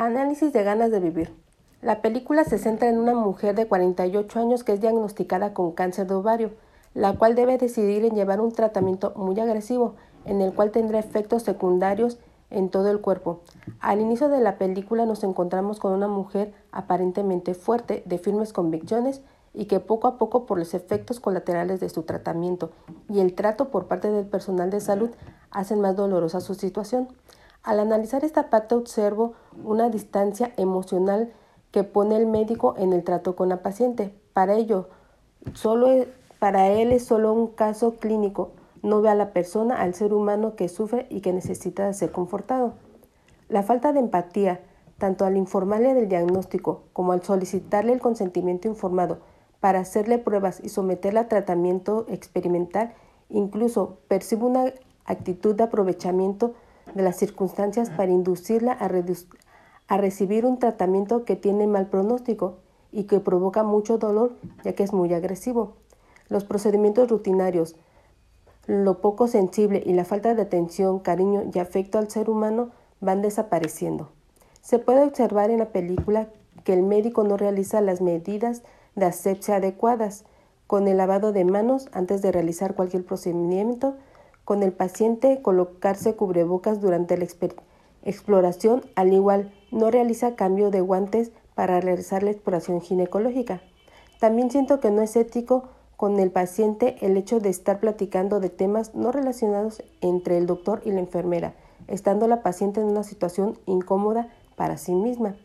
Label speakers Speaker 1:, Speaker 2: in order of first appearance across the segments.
Speaker 1: Análisis de ganas de vivir. La película se centra en una mujer de 48 años que es diagnosticada con cáncer de ovario, la cual debe decidir en llevar un tratamiento muy agresivo, en el cual tendrá efectos secundarios en todo el cuerpo. Al inicio de la película nos encontramos con una mujer aparentemente fuerte, de firmes convicciones y que poco a poco por los efectos colaterales de su tratamiento y el trato por parte del personal de salud hacen más dolorosa su situación. Al analizar esta parte observo una distancia emocional que pone el médico en el trato con la paciente. Para ello, solo para él es solo un caso clínico, no ve a la persona, al ser humano que sufre y que necesita ser confortado. La falta de empatía, tanto al informarle del diagnóstico como al solicitarle el consentimiento informado para hacerle pruebas y someterla a tratamiento experimental, incluso percibe una actitud de aprovechamiento de las circunstancias para inducirla a, a recibir un tratamiento que tiene mal pronóstico y que provoca mucho dolor ya que es muy agresivo. Los procedimientos rutinarios, lo poco sensible y la falta de atención, cariño y afecto al ser humano van desapareciendo. Se puede observar en la película que el médico no realiza las medidas de asepsia adecuadas con el lavado de manos antes de realizar cualquier procedimiento con el paciente colocarse cubrebocas durante la exploración, al igual no realiza cambio de guantes para realizar la exploración ginecológica. También siento que no es ético con el paciente el hecho de estar platicando de temas no relacionados entre el doctor y la enfermera, estando la paciente en una situación incómoda para sí misma.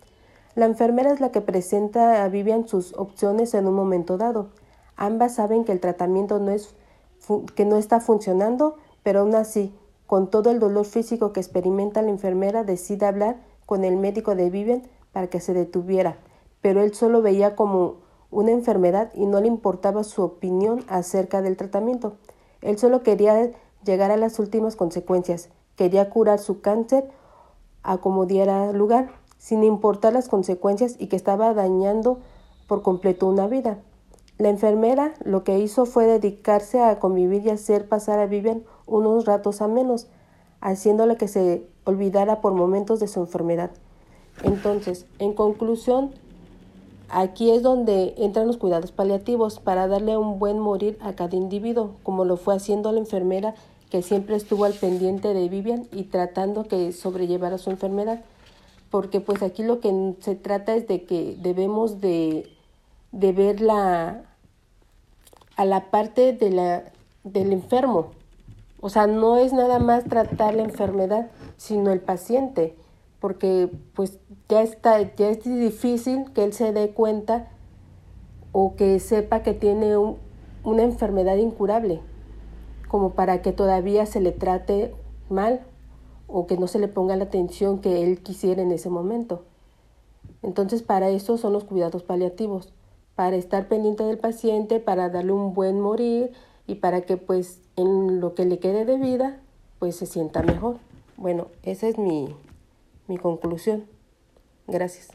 Speaker 1: La enfermera es la que presenta a Vivian sus opciones en un momento dado. Ambas saben que el tratamiento no es que no está funcionando pero aún así, con todo el dolor físico que experimenta la enfermera, decide hablar con el médico de Vivian para que se detuviera, pero él solo veía como una enfermedad y no le importaba su opinión acerca del tratamiento. Él solo quería llegar a las últimas consecuencias, quería curar su cáncer a como diera lugar, sin importar las consecuencias y que estaba dañando por completo una vida. La enfermera lo que hizo fue dedicarse a convivir y hacer pasar a Vivian unos ratos a menos, haciéndole que se olvidara por momentos de su enfermedad. Entonces, en conclusión, aquí es donde entran los cuidados paliativos para darle un buen morir a cada individuo, como lo fue haciendo la enfermera que siempre estuvo al pendiente de Vivian y tratando que sobrellevara su enfermedad. Porque pues aquí lo que se trata es de que debemos de de a la parte del enfermo. O sea, no es nada más tratar la enfermedad, sino el paciente, porque pues ya está, ya es difícil que él se dé cuenta o que sepa que tiene una enfermedad incurable, como para que todavía se le trate mal o que no se le ponga la atención que él quisiera en ese momento. Entonces, para eso son los cuidados paliativos para estar pendiente del paciente, para darle un buen morir y para que pues en lo que le quede de vida pues se sienta mejor. Bueno, esa es mi, mi conclusión. Gracias.